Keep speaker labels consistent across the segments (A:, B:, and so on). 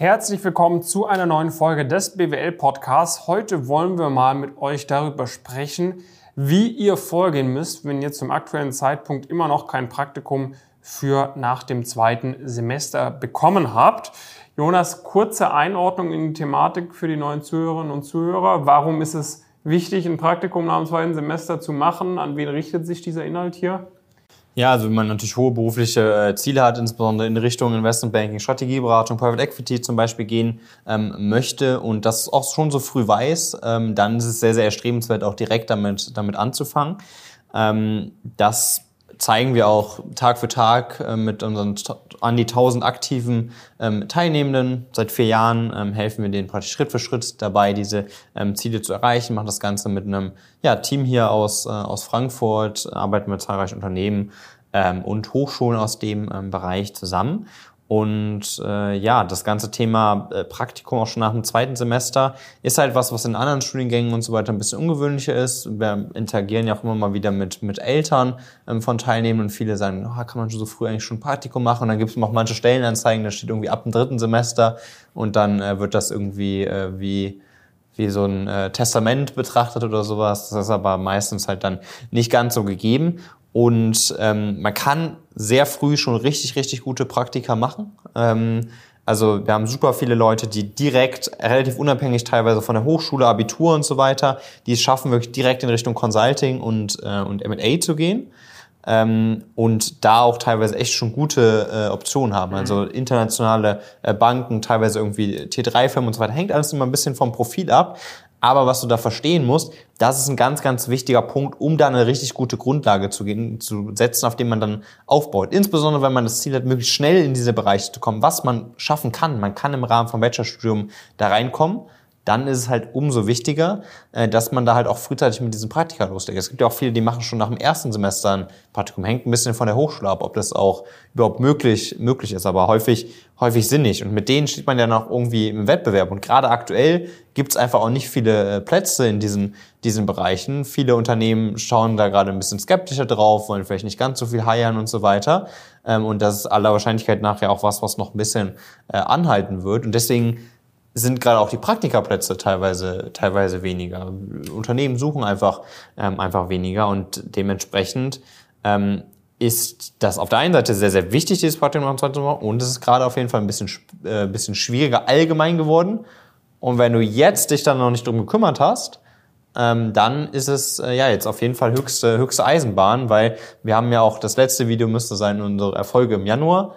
A: Herzlich willkommen zu einer neuen Folge des BWL Podcasts. Heute wollen wir mal mit euch darüber sprechen, wie ihr vorgehen müsst, wenn ihr zum aktuellen Zeitpunkt immer noch kein Praktikum für nach dem zweiten Semester bekommen habt. Jonas, kurze Einordnung in die Thematik für die neuen Zuhörerinnen und Zuhörer. Warum ist es wichtig, ein Praktikum nach dem zweiten Semester zu machen? An wen richtet sich dieser Inhalt hier?
B: Ja, also wenn man natürlich hohe berufliche äh, Ziele hat, insbesondere in Richtung Investmentbanking, Strategieberatung, Private Equity zum Beispiel gehen ähm, möchte und das auch schon so früh weiß, ähm, dann ist es sehr, sehr erstrebenswert, auch direkt damit, damit anzufangen. Ähm, das zeigen wir auch Tag für Tag äh, mit unseren an die 1000 aktiven ähm, Teilnehmenden. Seit vier Jahren ähm, helfen wir denen praktisch Schritt für Schritt dabei, diese ähm, Ziele zu erreichen. Machen das Ganze mit einem ja, Team hier aus, äh, aus Frankfurt, arbeiten mit zahlreichen Unternehmen und Hochschulen aus dem Bereich zusammen. Und äh, ja, das ganze Thema äh, Praktikum auch schon nach dem zweiten Semester ist halt was, was in anderen Studiengängen und so weiter ein bisschen ungewöhnlicher ist. Wir interagieren ja auch immer mal wieder mit, mit Eltern ähm, von Teilnehmern und viele sagen, oh, kann man schon so früh eigentlich schon Praktikum machen? Und dann gibt es auch manche Stellenanzeigen, da steht irgendwie ab dem dritten Semester und dann äh, wird das irgendwie äh, wie wie so ein äh, Testament betrachtet oder sowas. Das ist aber meistens halt dann nicht ganz so gegeben. Und ähm, man kann sehr früh schon richtig, richtig gute Praktika machen. Ähm, also wir haben super viele Leute, die direkt, relativ unabhängig teilweise von der Hochschule, Abitur und so weiter, die es schaffen, wirklich direkt in Richtung Consulting und, äh, und M&A zu gehen. Ähm, und da auch teilweise echt schon gute äh, Optionen haben. Also mhm. internationale äh, Banken, teilweise irgendwie T3-Firmen und so weiter. Hängt alles immer ein bisschen vom Profil ab. Aber was du da verstehen musst, das ist ein ganz, ganz wichtiger Punkt, um da eine richtig gute Grundlage zu, gehen, zu setzen, auf dem man dann aufbaut. Insbesondere, wenn man das Ziel hat, möglichst schnell in diese Bereiche zu kommen, was man schaffen kann. Man kann im Rahmen vom Bachelorstudium da reinkommen dann ist es halt umso wichtiger, äh, dass man da halt auch frühzeitig mit diesem Praktika loslegt. Es gibt ja auch viele, die machen schon nach dem ersten Semester ein Praktikum. Hängt ein bisschen von der Hochschule ab, ob das auch überhaupt möglich, möglich ist, aber häufig, häufig sinnig. Und mit denen steht man ja noch irgendwie im Wettbewerb. Und gerade aktuell gibt es einfach auch nicht viele äh, Plätze in diesen, diesen Bereichen. Viele Unternehmen schauen da gerade ein bisschen skeptischer drauf, wollen vielleicht nicht ganz so viel heiern und so weiter. Ähm, und das ist aller Wahrscheinlichkeit nachher auch was, was noch ein bisschen äh, anhalten wird. Und deswegen sind gerade auch die Praktikaplätze teilweise, teilweise weniger. Unternehmen suchen einfach, ähm, einfach weniger und dementsprechend ähm, ist das auf der einen Seite sehr, sehr wichtig, dieses Praktikum zu machen und es ist gerade auf jeden Fall ein bisschen, äh, bisschen schwieriger allgemein geworden. Und wenn du jetzt dich dann noch nicht drum gekümmert hast, ähm, dann ist es äh, ja jetzt auf jeden Fall höchste, höchste Eisenbahn, weil wir haben ja auch das letzte Video müsste sein, unsere Erfolge im Januar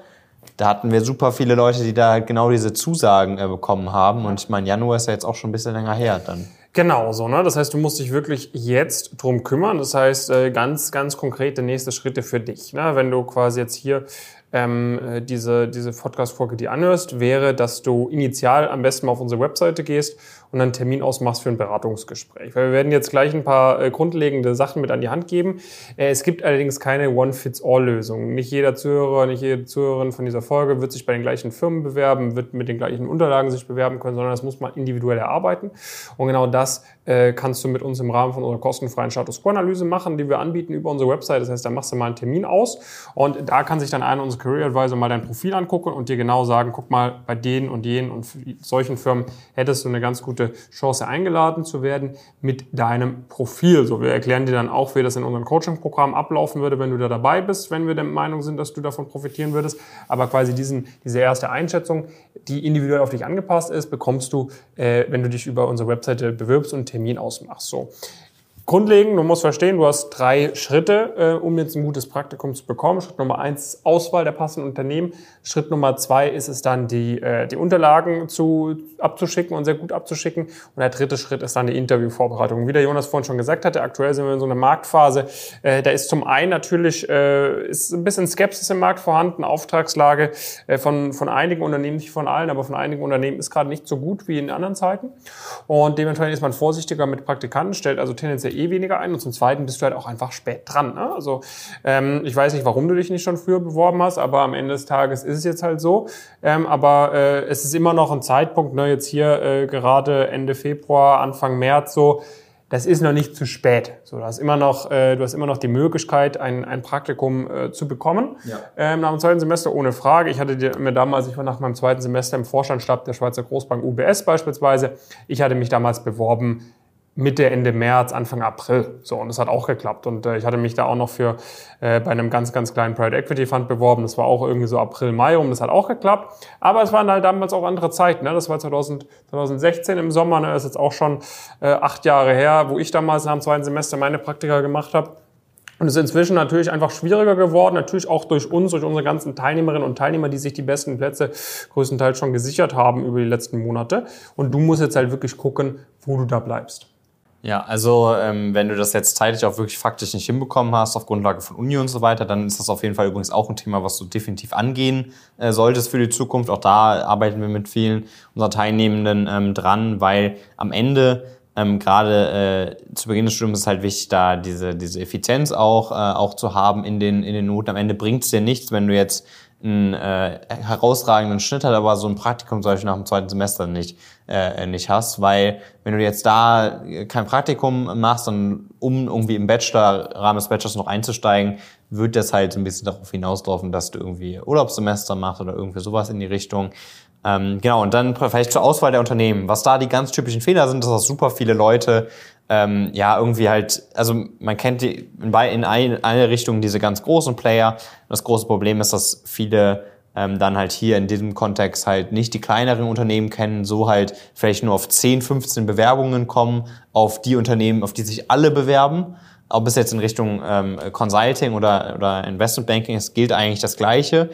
B: da hatten wir super viele Leute, die da genau diese Zusagen äh, bekommen haben. Und ich meine, Januar ist ja jetzt auch schon ein bisschen länger her dann.
A: Genau so, ne? Das heißt, du musst dich wirklich jetzt drum kümmern. Das heißt, äh, ganz, ganz konkrete nächste Schritte für dich. Ne? Wenn du quasi jetzt hier ähm, äh, diese, diese Podcast-Folge die anhörst, wäre, dass du initial am besten mal auf unsere Webseite gehst und einen Termin ausmachst für ein Beratungsgespräch. Weil wir werden jetzt gleich ein paar äh, grundlegende Sachen mit an die Hand geben. Äh, es gibt allerdings keine One-Fits-All-Lösung. Nicht jeder Zuhörer, nicht jede Zuhörerin von dieser Folge wird sich bei den gleichen Firmen bewerben, wird mit den gleichen Unterlagen sich bewerben können, sondern das muss man individuell erarbeiten. Und genau das äh, kannst du mit uns im Rahmen von unserer kostenfreien Status Quo-Analyse machen, die wir anbieten über unsere Website. Das heißt, da machst du mal einen Termin aus und da kann sich dann einer unserer Career Advisor mal dein Profil angucken und dir genau sagen, guck mal, bei denen und jenen und solchen Firmen hättest du eine ganz gute Chance eingeladen zu werden mit deinem Profil. So, wir erklären dir dann auch, wie das in unserem Coaching-Programm ablaufen würde, wenn du da dabei bist, wenn wir der Meinung sind, dass du davon profitieren würdest. Aber quasi diesen, diese erste Einschätzung, die individuell auf dich angepasst ist, bekommst du, äh, wenn du dich über unsere Webseite bewirbst und einen Termin ausmachst. So. Grundlegend, du musst verstehen, du hast drei Schritte, äh, um jetzt ein gutes Praktikum zu bekommen. Schritt Nummer eins ist Auswahl der passenden Unternehmen. Schritt Nummer zwei ist es dann, die, äh, die Unterlagen zu, abzuschicken und sehr gut abzuschicken. Und der dritte Schritt ist dann die Interviewvorbereitung. Wie der Jonas vorhin schon gesagt hatte, aktuell sind wir in so einer Marktphase. Äh, da ist zum einen natürlich äh, ist ein bisschen Skepsis im Markt vorhanden, Auftragslage äh, von, von einigen Unternehmen, nicht von allen, aber von einigen Unternehmen ist gerade nicht so gut wie in anderen Zeiten. Und dementsprechend ist man vorsichtiger mit Praktikanten, stellt also tendenziell eh weniger ein und zum Zweiten bist du halt auch einfach spät dran. Ne? Also ähm, ich weiß nicht, warum du dich nicht schon früher beworben hast, aber am Ende des Tages ist es jetzt halt so. Ähm, aber äh, es ist immer noch ein Zeitpunkt, ne, jetzt hier äh, gerade Ende Februar, Anfang März so, das ist noch nicht zu spät. So, du hast immer noch, äh, du hast immer noch die Möglichkeit, ein, ein Praktikum äh, zu bekommen. Ja. Ähm, nach dem zweiten Semester ohne Frage. Ich hatte mir damals, ich war nach meinem zweiten Semester im Vorstandsstab der Schweizer Großbank UBS beispielsweise. Ich hatte mich damals beworben Mitte, Ende März, Anfang April. So, und das hat auch geklappt. Und äh, ich hatte mich da auch noch für äh, bei einem ganz, ganz kleinen Private Equity Fund beworben. Das war auch irgendwie so April, Mai rum. Das hat auch geklappt. Aber es waren halt damals auch andere Zeiten. Ne? Das war 2000, 2016 im Sommer. Ne? Das ist jetzt auch schon äh, acht Jahre her, wo ich damals nach dem zweiten Semester meine Praktika gemacht habe. Und es ist inzwischen natürlich einfach schwieriger geworden, natürlich auch durch uns, durch unsere ganzen Teilnehmerinnen und Teilnehmer, die sich die besten Plätze größtenteils schon gesichert haben über die letzten Monate. Und du musst jetzt halt wirklich gucken, wo du da bleibst.
B: Ja, also ähm, wenn du das jetzt zeitlich auch wirklich faktisch nicht hinbekommen hast, auf Grundlage von Uni und so weiter, dann ist das auf jeden Fall übrigens auch ein Thema, was du definitiv angehen äh, solltest für die Zukunft. Auch da arbeiten wir mit vielen unserer Teilnehmenden ähm, dran, weil am Ende ähm, gerade äh, zu Beginn des Studiums ist es halt wichtig, da diese, diese Effizienz auch, äh, auch zu haben in den, in den Noten. Am Ende bringt es dir nichts, wenn du jetzt einen äh, herausragenden Schnitt hat, aber so ein Praktikum zum Beispiel nach dem zweiten Semester nicht, äh, nicht hast, weil wenn du jetzt da kein Praktikum machst, dann um irgendwie im Bachelor, Rahmen des Bachelors noch einzusteigen, wird das halt ein bisschen darauf hinauslaufen, dass du irgendwie Urlaubssemester machst oder irgendwie sowas in die Richtung. Ähm, genau, und dann vielleicht zur Auswahl der Unternehmen. Was da die ganz typischen Fehler sind, dass super viele Leute ähm, ja irgendwie halt, also man kennt die in, in eine Richtung diese ganz großen Player. Das große Problem ist, dass viele ähm, dann halt hier in diesem Kontext halt nicht die kleineren Unternehmen kennen, so halt vielleicht nur auf 10, 15 Bewerbungen kommen, auf die Unternehmen, auf die sich alle bewerben. Ob es jetzt in Richtung ähm, Consulting oder, oder Investment Banking ist, gilt eigentlich das Gleiche.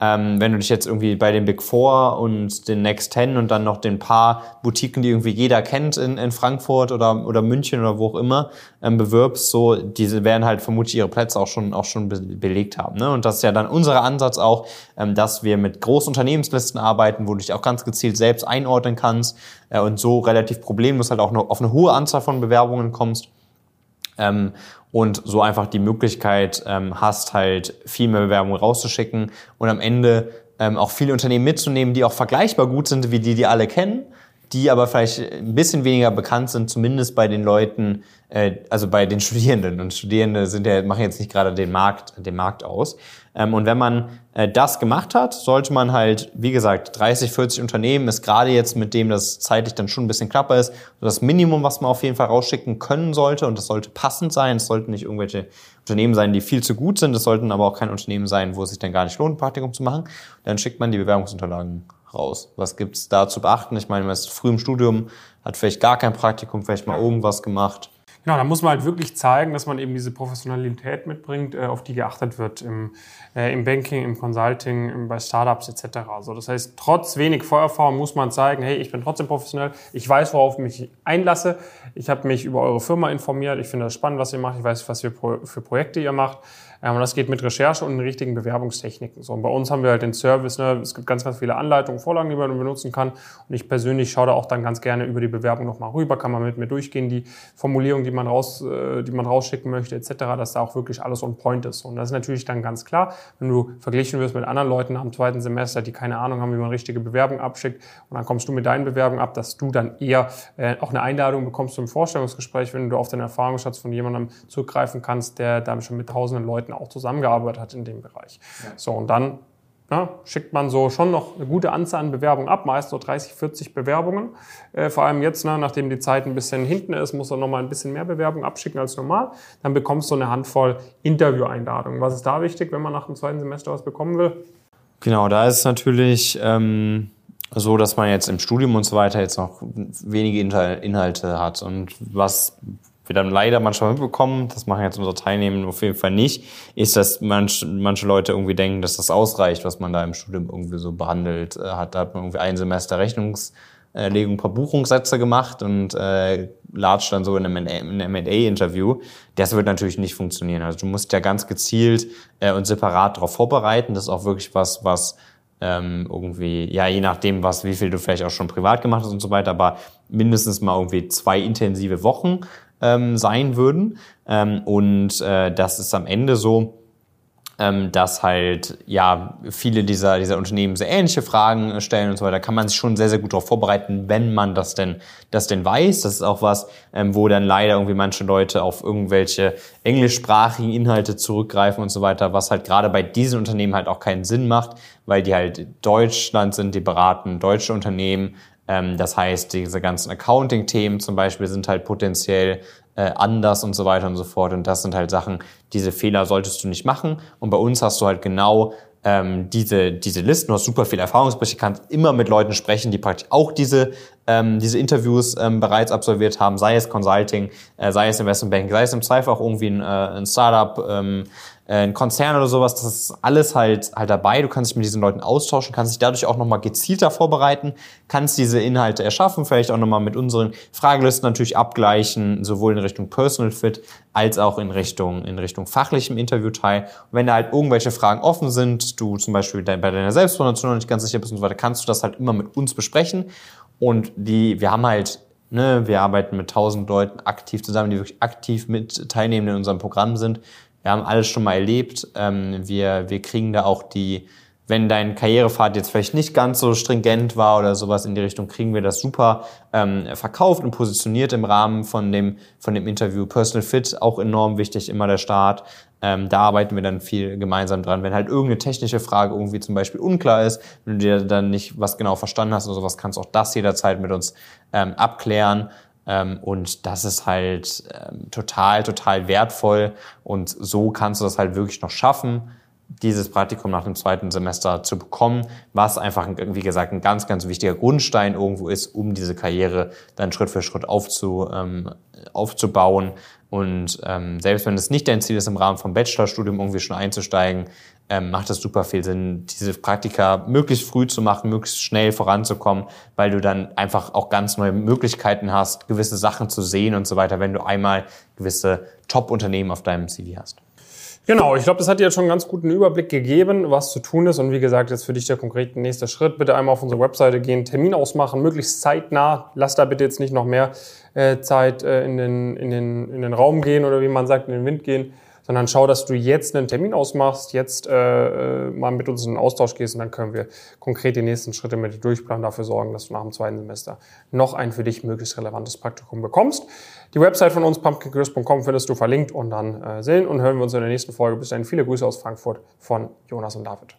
B: Ähm, wenn du dich jetzt irgendwie bei den Big Four und den Next Ten und dann noch den paar Boutiquen, die irgendwie jeder kennt in, in Frankfurt oder, oder München oder wo auch immer, ähm, bewirbst, so, diese werden halt vermutlich ihre Plätze auch schon, auch schon be belegt haben. Ne? Und das ist ja dann unser Ansatz auch, ähm, dass wir mit großen Unternehmenslisten arbeiten, wo du dich auch ganz gezielt selbst einordnen kannst äh, und so relativ problemlos halt auch noch auf eine hohe Anzahl von Bewerbungen kommst. Ähm, und so einfach die Möglichkeit ähm, hast, halt viel mehr Bewerbungen rauszuschicken und am Ende ähm, auch viele Unternehmen mitzunehmen, die auch vergleichbar gut sind wie die, die alle kennen, die aber vielleicht ein bisschen weniger bekannt sind, zumindest bei den Leuten, äh, also bei den Studierenden. Und Studierende sind ja, machen jetzt nicht gerade den Markt, den Markt aus. Ähm, und wenn man äh, das gemacht hat, sollte man halt, wie gesagt, 30, 40 Unternehmen ist gerade jetzt mit dem das zeitlich dann schon ein bisschen knapper ist, das Minimum, was man auf jeden Fall rausschicken können sollte. Und das sollte passend sein. Es sollten nicht irgendwelche Unternehmen sein, die viel zu gut sind. Es sollten aber auch kein Unternehmen sein, wo es sich dann gar nicht lohnt, ein Praktikum zu machen. Dann schickt man die Bewerbungsunterlagen raus. Was gibt's da zu beachten? Ich meine, man ist früh im Studium, hat vielleicht gar kein Praktikum, vielleicht mal irgendwas gemacht.
A: Genau, da muss man halt wirklich zeigen, dass man eben diese Professionalität mitbringt, äh, auf die geachtet wird im, äh, im Banking, im Consulting, bei Startups etc. Also das heißt, trotz wenig Vorerfahrung muss man zeigen, hey, ich bin trotzdem professionell, ich weiß, worauf ich mich einlasse, ich habe mich über eure Firma informiert, ich finde das spannend, was ihr macht, ich weiß, was für, für Projekte ihr macht ähm, und das geht mit Recherche und den richtigen Bewerbungstechniken. So, und bei uns haben wir halt den Service, ne? es gibt ganz, ganz viele Anleitungen, Vorlagen, die man benutzen kann. Und ich persönlich schaue da auch dann ganz gerne über die Bewerbung nochmal rüber, kann man mit mir durchgehen, die Formulierung, die man, raus, äh, die man rausschicken möchte, etc., dass da auch wirklich alles on point ist. Und das ist natürlich dann ganz klar, wenn du verglichen wirst mit anderen Leuten am zweiten Semester, die keine Ahnung haben, wie man richtige Bewerbung abschickt, und dann kommst du mit deinen Bewerbungen ab, dass du dann eher äh, auch eine Einladung bekommst zum Vorstellungsgespräch, wenn du auf den Erfahrungsschatz von jemandem zurückgreifen kannst, der da schon mit tausenden Leuten Leuten auch zusammengearbeitet hat in dem Bereich. Ja. So, und dann na, schickt man so schon noch eine gute Anzahl an Bewerbungen ab, meist so 30, 40 Bewerbungen. Äh, vor allem jetzt, ne, nachdem die Zeit ein bisschen hinten ist, muss er noch mal ein bisschen mehr Bewerbungen abschicken als normal. Dann bekommst du eine Handvoll Intervieweinladungen. Was ist da wichtig, wenn man nach dem zweiten Semester was bekommen will?
B: Genau, da ist es natürlich ähm, so, dass man jetzt im Studium und so weiter jetzt noch wenige Inhalte hat. Und was wir dann leider manchmal mitbekommen, das machen jetzt unsere Teilnehmer auf jeden Fall nicht, ist, dass manch, manche Leute irgendwie denken, dass das ausreicht, was man da im Studium irgendwie so behandelt äh, hat. Da hat man irgendwie ein Semester Rechnungslegung, ein paar Buchungssätze gemacht und äh, latscht dann so in einem M&A-Interview. Das wird natürlich nicht funktionieren. Also du musst ja ganz gezielt äh, und separat darauf vorbereiten. Das ist auch wirklich was, was ähm, irgendwie, ja, je nachdem, was, wie viel du vielleicht auch schon privat gemacht hast und so weiter, aber mindestens mal irgendwie zwei intensive Wochen ähm, sein würden. Ähm, und äh, das ist am Ende so, ähm, dass halt ja viele dieser, dieser Unternehmen sehr ähnliche Fragen stellen und so weiter, kann man sich schon sehr, sehr gut darauf vorbereiten, wenn man das denn, das denn weiß. Das ist auch was, ähm, wo dann leider irgendwie manche Leute auf irgendwelche englischsprachigen Inhalte zurückgreifen und so weiter, was halt gerade bei diesen Unternehmen halt auch keinen Sinn macht, weil die halt Deutschland sind, die beraten deutsche Unternehmen. Ähm, das heißt, diese ganzen Accounting-Themen zum Beispiel sind halt potenziell äh, anders und so weiter und so fort. Und das sind halt Sachen, diese Fehler solltest du nicht machen. Und bei uns hast du halt genau ähm, diese, diese Listen, du hast super viel Erfahrungsberichte, kannst immer mit Leuten sprechen, die praktisch auch diese, ähm, diese Interviews ähm, bereits absolviert haben, sei es Consulting, äh, sei es Investment Banking, sei es im Zweifel auch irgendwie ein, äh, ein Startup, ähm, äh, ein Konzern oder sowas, das ist alles halt, halt dabei. Du kannst dich mit diesen Leuten austauschen, kannst dich dadurch auch nochmal gezielter vorbereiten, kannst diese Inhalte erschaffen, vielleicht auch nochmal mit unseren Fragelisten natürlich abgleichen, sowohl in Richtung Personal Fit als auch in Richtung, in Richtung fachlichem Interviewteil. Und wenn da halt irgendwelche Fragen offen sind, du zum Beispiel bei deiner Selbstpromotion noch nicht ganz sicher bist und so weiter, kannst du das halt immer mit uns besprechen. Und die, wir haben halt Ne, wir arbeiten mit tausend Leuten aktiv zusammen, die wirklich aktiv mit teilnehmen in unserem Programm sind wir haben alles schon mal erlebt. Ähm, wir, wir kriegen da auch die, wenn dein Karrierepfad jetzt vielleicht nicht ganz so stringent war oder sowas in die Richtung, kriegen wir das super ähm, verkauft und positioniert im Rahmen von dem, von dem Interview. Personal Fit, auch enorm wichtig, immer der Start. Ähm, da arbeiten wir dann viel gemeinsam dran. Wenn halt irgendeine technische Frage irgendwie zum Beispiel unklar ist, wenn du dir dann nicht was genau verstanden hast oder sowas, kannst auch das jederzeit mit uns ähm, abklären. Ähm, und das ist halt ähm, total, total wertvoll. Und so kannst du das halt wirklich noch schaffen, dieses Praktikum nach dem zweiten Semester zu bekommen, was einfach, wie gesagt, ein ganz, ganz wichtiger Grundstein irgendwo ist, um diese Karriere dann Schritt für Schritt aufzu, ähm, aufzubauen. Und ähm, selbst wenn es nicht dein Ziel ist, im Rahmen vom Bachelorstudium irgendwie schon einzusteigen, ähm, macht es super viel Sinn, diese Praktika möglichst früh zu machen, möglichst schnell voranzukommen, weil du dann einfach auch ganz neue Möglichkeiten hast, gewisse Sachen zu sehen und so weiter, wenn du einmal gewisse Top-Unternehmen auf deinem CV hast.
A: Genau, ich glaube, das hat dir jetzt schon einen ganz guten Überblick gegeben, was zu tun ist. Und wie gesagt, jetzt für dich der konkrete nächste Schritt. Bitte einmal auf unsere Webseite gehen, Termin ausmachen, möglichst zeitnah. Lass da bitte jetzt nicht noch mehr äh, Zeit äh, in, den, in, den, in den Raum gehen oder wie man sagt, in den Wind gehen sondern schau, dass du jetzt einen Termin ausmachst, jetzt äh, äh, mal mit uns in den Austausch gehst und dann können wir konkret die nächsten Schritte mit dir durchplanen, dafür sorgen, dass du nach dem zweiten Semester noch ein für dich möglichst relevantes Praktikum bekommst. Die Website von uns, pumpkincurse.com, findest du verlinkt und dann äh, sehen und hören wir uns in der nächsten Folge. Bis dahin viele Grüße aus Frankfurt von Jonas und David.